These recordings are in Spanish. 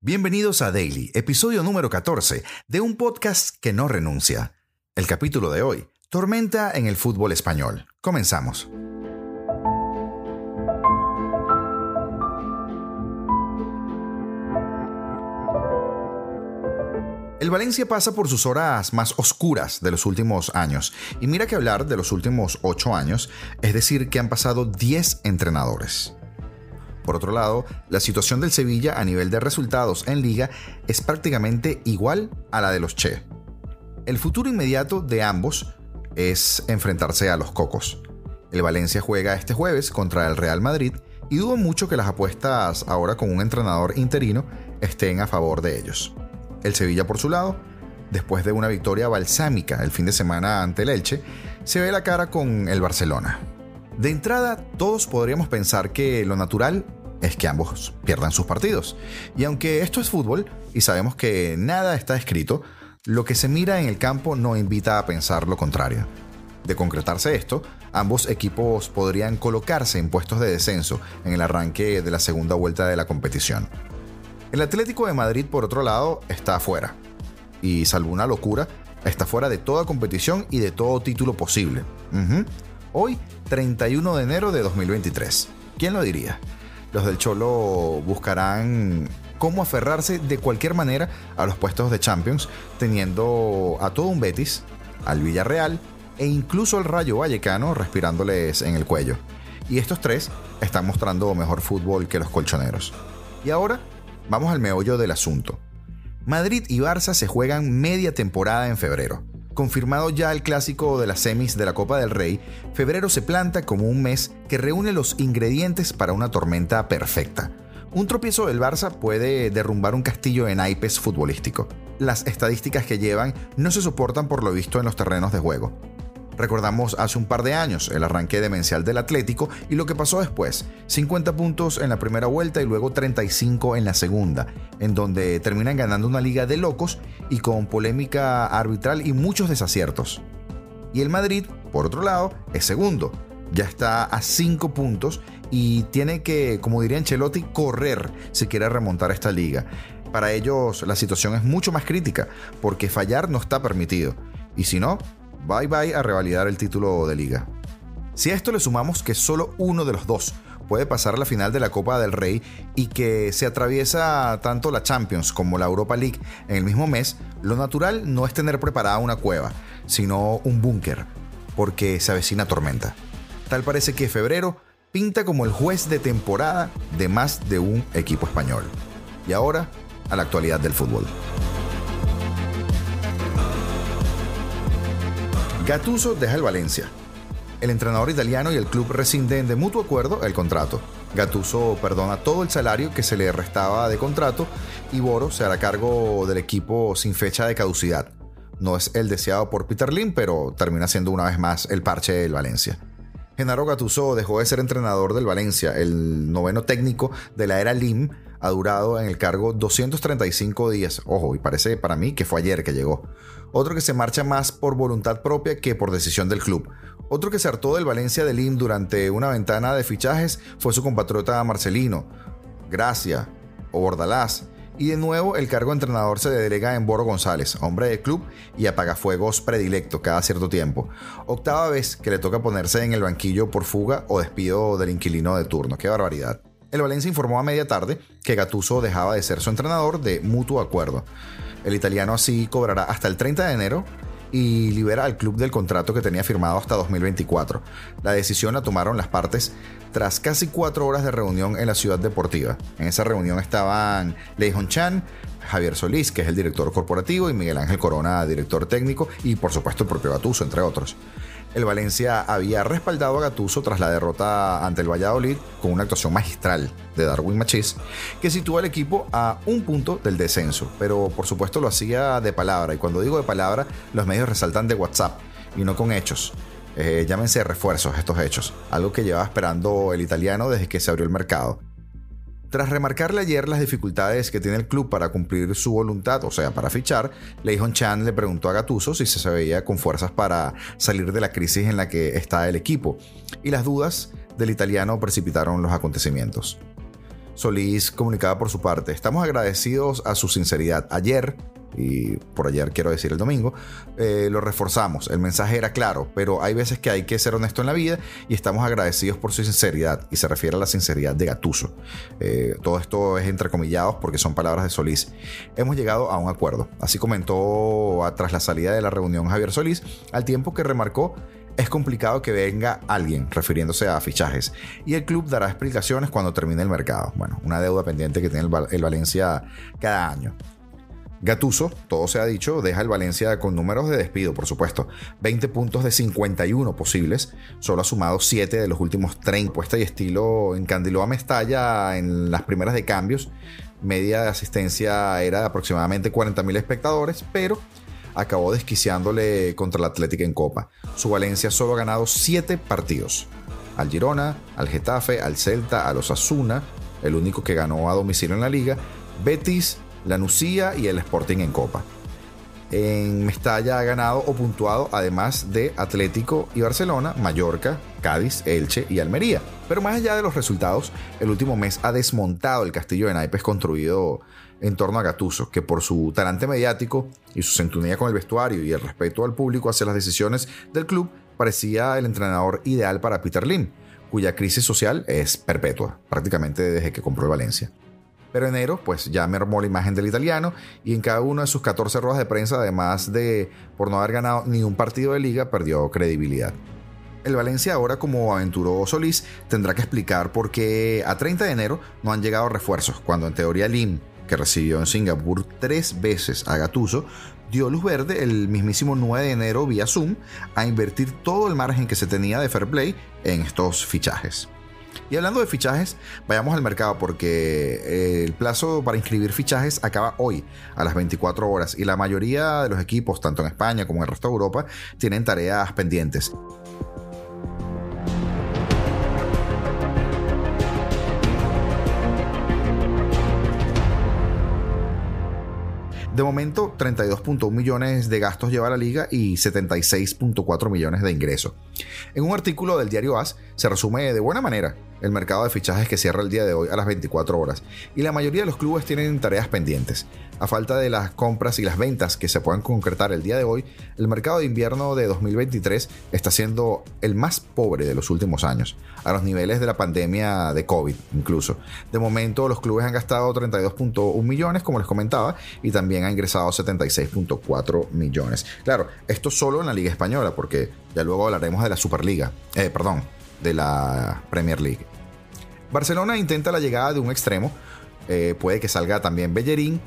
Bienvenidos a Daily, episodio número 14 de un podcast que no renuncia. El capítulo de hoy, Tormenta en el fútbol español. Comenzamos. El Valencia pasa por sus horas más oscuras de los últimos años. Y mira que hablar de los últimos 8 años, es decir, que han pasado 10 entrenadores. Por otro lado, la situación del Sevilla a nivel de resultados en liga es prácticamente igual a la de los Che. El futuro inmediato de ambos es enfrentarse a los Cocos. El Valencia juega este jueves contra el Real Madrid y dudo mucho que las apuestas ahora con un entrenador interino estén a favor de ellos. El Sevilla, por su lado, después de una victoria balsámica el fin de semana ante el Elche, se ve la cara con el Barcelona. De entrada, todos podríamos pensar que lo natural es que ambos pierdan sus partidos. Y aunque esto es fútbol y sabemos que nada está escrito, lo que se mira en el campo no invita a pensar lo contrario. De concretarse esto, ambos equipos podrían colocarse en puestos de descenso en el arranque de la segunda vuelta de la competición. El Atlético de Madrid, por otro lado, está afuera. Y salvo una locura, está fuera de toda competición y de todo título posible. Hoy, 31 de enero de 2023. ¿Quién lo diría? Los del Cholo buscarán cómo aferrarse de cualquier manera a los puestos de Champions, teniendo a todo un Betis, al Villarreal e incluso al Rayo Vallecano respirándoles en el cuello. Y estos tres están mostrando mejor fútbol que los colchoneros. Y ahora Vamos al meollo del asunto. Madrid y Barça se juegan media temporada en febrero. Confirmado ya el clásico de las semis de la Copa del Rey, febrero se planta como un mes que reúne los ingredientes para una tormenta perfecta. Un tropiezo del Barça puede derrumbar un castillo en naipes futbolístico. Las estadísticas que llevan no se soportan por lo visto en los terrenos de juego. Recordamos hace un par de años el arranque demencial del Atlético y lo que pasó después. 50 puntos en la primera vuelta y luego 35 en la segunda, en donde terminan ganando una liga de locos y con polémica arbitral y muchos desaciertos. Y el Madrid, por otro lado, es segundo. Ya está a 5 puntos y tiene que, como diría Ancelotti, correr si quiere remontar esta liga. Para ellos la situación es mucho más crítica, porque fallar no está permitido. Y si no, bye bye a revalidar el título de liga. Si a esto le sumamos que solo uno de los dos puede pasar a la final de la Copa del Rey y que se atraviesa tanto la Champions como la Europa League en el mismo mes, lo natural no es tener preparada una cueva, sino un búnker, porque se avecina tormenta. Tal parece que febrero pinta como el juez de temporada de más de un equipo español. Y ahora, a la actualidad del fútbol. Gattuso deja el Valencia. El entrenador italiano y el club rescinden de mutuo acuerdo el contrato. Gattuso perdona todo el salario que se le restaba de contrato y Boro se hará cargo del equipo sin fecha de caducidad. No es el deseado por Peter Lim, pero termina siendo una vez más el parche del Valencia. Genaro Gattuso dejó de ser entrenador del Valencia, el noveno técnico de la era Lim, ha durado en el cargo 235 días. Ojo, y parece para mí que fue ayer que llegó. Otro que se marcha más por voluntad propia que por decisión del club. Otro que se hartó del Valencia de Lim durante una ventana de fichajes fue su compatriota Marcelino, Gracia o Bordalás. Y de nuevo el cargo de entrenador se delega en Boro González, hombre de club y apagafuegos predilecto cada cierto tiempo. Octava vez que le toca ponerse en el banquillo por fuga o despido del inquilino de turno. Qué barbaridad. El Valencia informó a media tarde que Gattuso dejaba de ser su entrenador de mutuo acuerdo. El italiano así cobrará hasta el 30 de enero y libera al club del contrato que tenía firmado hasta 2024. La decisión la tomaron las partes tras casi cuatro horas de reunión en la ciudad deportiva. En esa reunión estaban Lei Hon Chan, Javier Solís, que es el director corporativo, y Miguel Ángel Corona, director técnico, y por supuesto el propio Gattuso, entre otros el Valencia había respaldado a Gatuso tras la derrota ante el Valladolid con una actuación magistral de Darwin Machís, que sitúa al equipo a un punto del descenso, pero por supuesto lo hacía de palabra, y cuando digo de palabra, los medios resaltan de WhatsApp y no con hechos. Eh, llámense refuerzos estos hechos, algo que llevaba esperando el italiano desde que se abrió el mercado. Tras remarcarle ayer las dificultades que tiene el club para cumplir su voluntad, o sea, para fichar, Leihon Chan le preguntó a Gatuso si se veía con fuerzas para salir de la crisis en la que está el equipo, y las dudas del italiano precipitaron los acontecimientos. Solís comunicaba por su parte, estamos agradecidos a su sinceridad. Ayer, y por ayer quiero decir el domingo, eh, lo reforzamos. El mensaje era claro, pero hay veces que hay que ser honesto en la vida y estamos agradecidos por su sinceridad. Y se refiere a la sinceridad de Gatuso. Eh, todo esto es entrecomillados porque son palabras de Solís. Hemos llegado a un acuerdo. Así comentó tras la salida de la reunión Javier Solís, al tiempo que remarcó es complicado que venga alguien refiriéndose a fichajes y el club dará explicaciones cuando termine el mercado. Bueno, una deuda pendiente que tiene el, el Valencia cada año. Gatuso, todo se ha dicho, deja el Valencia con números de despido, por supuesto. 20 puntos de 51 posibles, solo ha sumado 7 de los últimos 30. Puesta y estilo encandiló a Mestalla en las primeras de cambios. Media de asistencia era de aproximadamente 40.000 espectadores, pero acabó desquiciándole contra el Atlético en Copa. Su Valencia solo ha ganado 7 partidos. Al Girona, al Getafe, al Celta, a los Asuna, el único que ganó a domicilio en la liga, Betis, la Nucía y el Sporting en Copa. En Mestalla ha ganado o puntuado además de Atlético y Barcelona, Mallorca, Cádiz, Elche y Almería. Pero más allá de los resultados, el último mes ha desmontado el castillo de naipes construido en torno a Gatuso, que por su talante mediático y su sintonía con el vestuario y el respeto al público hacia las decisiones del club, parecía el entrenador ideal para Peter Lim, cuya crisis social es perpetua, prácticamente desde que compró el Valencia. Pero enero, pues ya mermó la imagen del italiano y en cada una de sus 14 ruedas de prensa, además de por no haber ganado ni un partido de liga, perdió credibilidad. El Valencia ahora, como aventuró Solís, tendrá que explicar por qué a 30 de enero no han llegado refuerzos, cuando en teoría Lim, que recibió en Singapur tres veces a Gatuso, dio luz verde el mismísimo 9 de enero vía Zoom a invertir todo el margen que se tenía de fair play en estos fichajes. Y hablando de fichajes, vayamos al mercado porque eh, el plazo para inscribir fichajes acaba hoy a las 24 horas y la mayoría de los equipos, tanto en España como en el resto de Europa, tienen tareas pendientes. De momento, 32.1 millones de gastos lleva la liga y 76.4 millones de ingresos. En un artículo del diario AS se resume de buena manera el mercado de fichajes que cierra el día de hoy a las 24 horas y la mayoría de los clubes tienen tareas pendientes. A falta de las compras y las ventas que se puedan concretar el día de hoy, el mercado de invierno de 2023 está siendo el más pobre de los últimos años, a los niveles de la pandemia de COVID incluso. De momento los clubes han gastado 32.1 millones, como les comentaba, y también han ingresado 76.4 millones. Claro, esto solo en la Liga Española, porque ya luego hablaremos de la Superliga, eh, perdón, de la Premier League. Barcelona intenta la llegada de un extremo, eh, puede que salga también Bellerín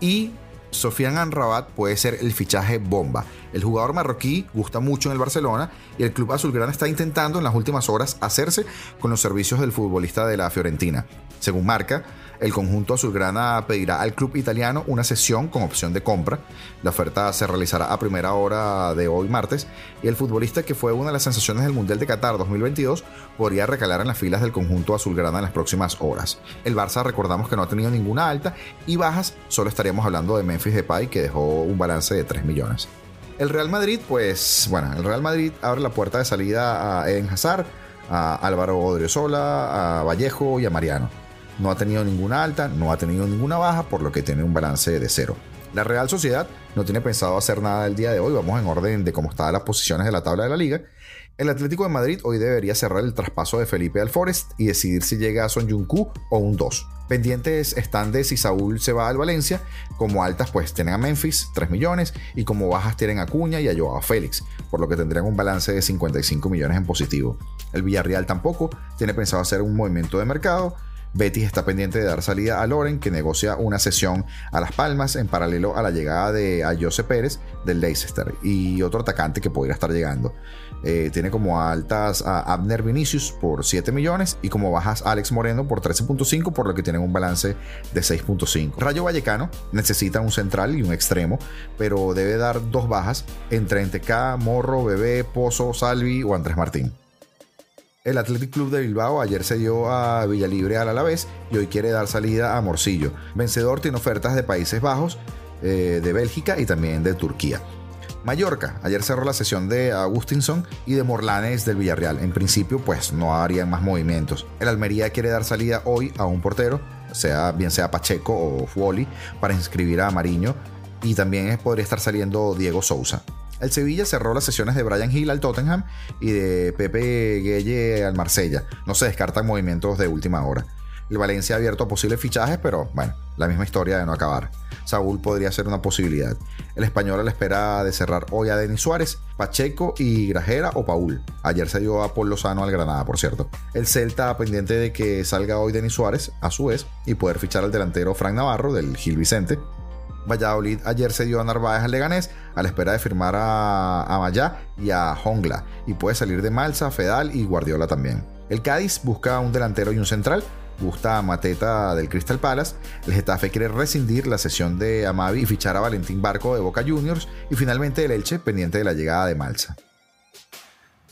y Sofian Anrabat puede ser el fichaje bomba. El jugador marroquí gusta mucho en el Barcelona y el club azulgrana está intentando en las últimas horas hacerse con los servicios del futbolista de la Fiorentina. Según marca, el conjunto azulgrana pedirá al club italiano una sesión con opción de compra. La oferta se realizará a primera hora de hoy martes y el futbolista que fue una de las sensaciones del Mundial de Qatar 2022 podría recalar en las filas del conjunto azulgrana en las próximas horas. El Barça recordamos que no ha tenido ninguna alta y bajas, solo estaríamos hablando de Memphis Depay que dejó un balance de 3 millones. El Real Madrid, pues bueno, el Real Madrid abre la puerta de salida a Eden Hazard, a Álvaro Odriozola, a Vallejo y a Mariano no ha tenido ninguna alta, no ha tenido ninguna baja, por lo que tiene un balance de cero. La Real Sociedad no tiene pensado hacer nada el día de hoy, vamos en orden de cómo están las posiciones de la tabla de la liga. El Atlético de Madrid hoy debería cerrar el traspaso de Felipe al Forest y decidir si llega a Son Jung-Koo o un 2. Pendientes están de si Saúl se va al Valencia, como altas pues tienen a Memphis, 3 millones, y como bajas tienen a Cuña y a Joao Félix, por lo que tendrían un balance de 55 millones en positivo. El Villarreal tampoco tiene pensado hacer un movimiento de mercado, Betis está pendiente de dar salida a Loren, que negocia una sesión a Las Palmas en paralelo a la llegada de a Jose Pérez del Leicester y otro atacante que podría estar llegando. Eh, tiene como altas a Abner Vinicius por 7 millones y como bajas Alex Moreno por 13.5, por lo que tienen un balance de 6.5. Rayo Vallecano necesita un central y un extremo, pero debe dar dos bajas entre Enteca, Morro, Bebé, Pozo, Salvi o Andrés Martín. El Athletic Club de Bilbao ayer se dio a Villalibre al Alavés y hoy quiere dar salida a Morcillo. Vencedor tiene ofertas de Países Bajos, eh, de Bélgica y también de Turquía. Mallorca, ayer cerró la sesión de Agustinson y de Morlanes del Villarreal. En principio, pues no harían más movimientos. El Almería quiere dar salida hoy a un portero, sea bien sea Pacheco o Fuoli, para inscribir a Mariño. Y también podría estar saliendo Diego Sousa. El Sevilla cerró las sesiones de Brian Hill al Tottenham y de Pepe Gueye al Marsella. No se descartan movimientos de última hora. El Valencia ha abierto posibles fichajes, pero bueno, la misma historia de no acabar. Saúl podría ser una posibilidad. El español a la espera de cerrar hoy a Denis Suárez, Pacheco y Grajera o Paul. Ayer se dio a Paul Lozano al Granada, por cierto. El Celta pendiente de que salga hoy Denis Suárez, a su vez, y poder fichar al delantero Frank Navarro del Gil Vicente. Valladolid ayer se dio a Narváez al Leganés a la espera de firmar a, a y a Hongla y puede salir de Malsa, Fedal y Guardiola también. El Cádiz busca un delantero y un central gusta Mateta del Crystal Palace, el Getafe quiere rescindir la sesión de Amavi y fichar a Valentín Barco de Boca Juniors y finalmente el Elche pendiente de la llegada de Malsa.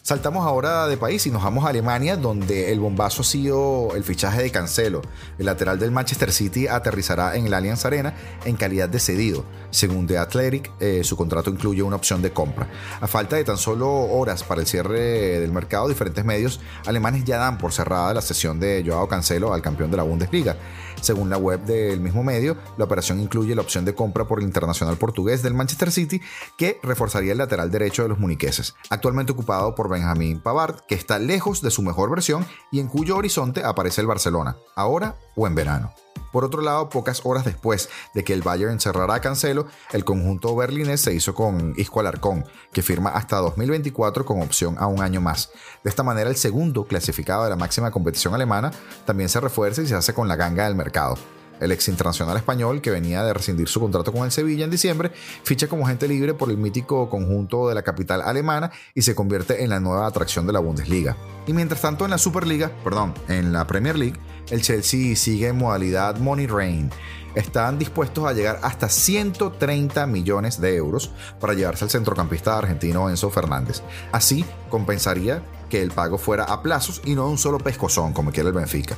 Saltamos ahora de país y nos vamos a Alemania, donde el bombazo ha sido el fichaje de Cancelo. El lateral del Manchester City aterrizará en el Allianz Arena en calidad de cedido. Según The Athletic, eh, su contrato incluye una opción de compra. A falta de tan solo horas para el cierre del mercado, diferentes medios alemanes ya dan por cerrada la sesión de Joao Cancelo al campeón de la Bundesliga. Según la web del mismo medio, la operación incluye la opción de compra por el internacional portugués del Manchester City, que reforzaría el lateral derecho de los muniqueses, actualmente ocupado por Benjamín Pavard, que está lejos de su mejor versión y en cuyo horizonte aparece el Barcelona, ahora o en verano. Por otro lado, pocas horas después de que el Bayern cerrara a Cancelo, el conjunto berlinés se hizo con Isco Alarcón, que firma hasta 2024 con opción a un año más. De esta manera, el segundo clasificado de la máxima competición alemana también se refuerza y se hace con la ganga del mercado. El ex internacional español, que venía de rescindir su contrato con el Sevilla en diciembre, ficha como agente libre por el mítico conjunto de la capital alemana y se convierte en la nueva atracción de la Bundesliga. Y mientras tanto en la Superliga, perdón, en la Premier League, el Chelsea sigue en modalidad Money Rain. Están dispuestos a llegar hasta 130 millones de euros para llevarse al centrocampista argentino Enzo Fernández. Así compensaría que el pago fuera a plazos y no un solo pescozón como quiere el Benfica.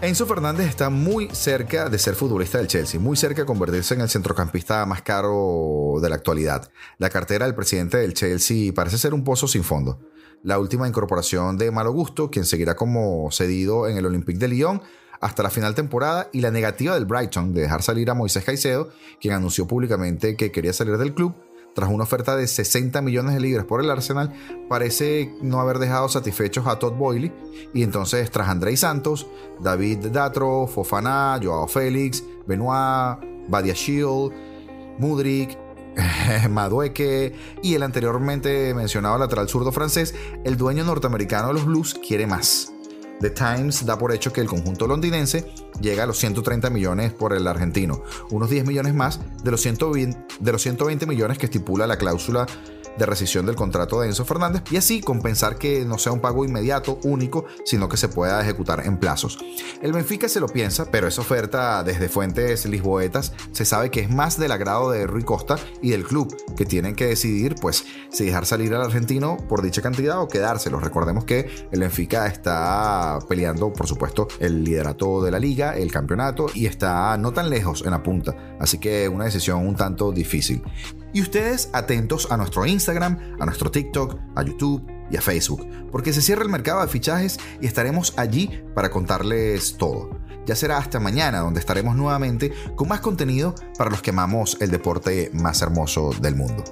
Enzo Fernández está muy cerca de ser futbolista del Chelsea, muy cerca de convertirse en el centrocampista más caro de la actualidad. La cartera del presidente del Chelsea parece ser un pozo sin fondo la última incorporación de Malo Gusto, quien seguirá como cedido en el Olympique de Lyon hasta la final temporada, y la negativa del Brighton de dejar salir a Moisés Caicedo, quien anunció públicamente que quería salir del club. Tras una oferta de 60 millones de libras por el Arsenal, parece no haber dejado satisfechos a Todd Boyle. Y entonces, tras Andrei Santos, David Datro, Fofana, Joao Félix, Benoit, Badia Shield, Mudrik, Madueque y el anteriormente mencionado lateral zurdo francés, el dueño norteamericano de los Blues quiere más. The Times da por hecho que el conjunto londinense llega a los 130 millones por el argentino, unos 10 millones más de los, 120, de los 120 millones que estipula la cláusula de rescisión del contrato de Enzo Fernández y así compensar que no sea un pago inmediato, único, sino que se pueda ejecutar en plazos. El Benfica se lo piensa, pero esa oferta desde fuentes lisboetas se sabe que es más del agrado de Rui Costa y del club, que tienen que decidir pues si dejar salir al argentino por dicha cantidad o quedárselo. Recordemos que el Benfica está peleando, por supuesto, el liderato de la liga, el campeonato y está no tan lejos en la punta, así que una decisión un tanto difícil. Y ustedes atentos a nuestro Instagram, a nuestro TikTok, a YouTube y a Facebook, porque se cierra el mercado de fichajes y estaremos allí para contarles todo. Ya será hasta mañana donde estaremos nuevamente con más contenido para los que amamos el deporte más hermoso del mundo.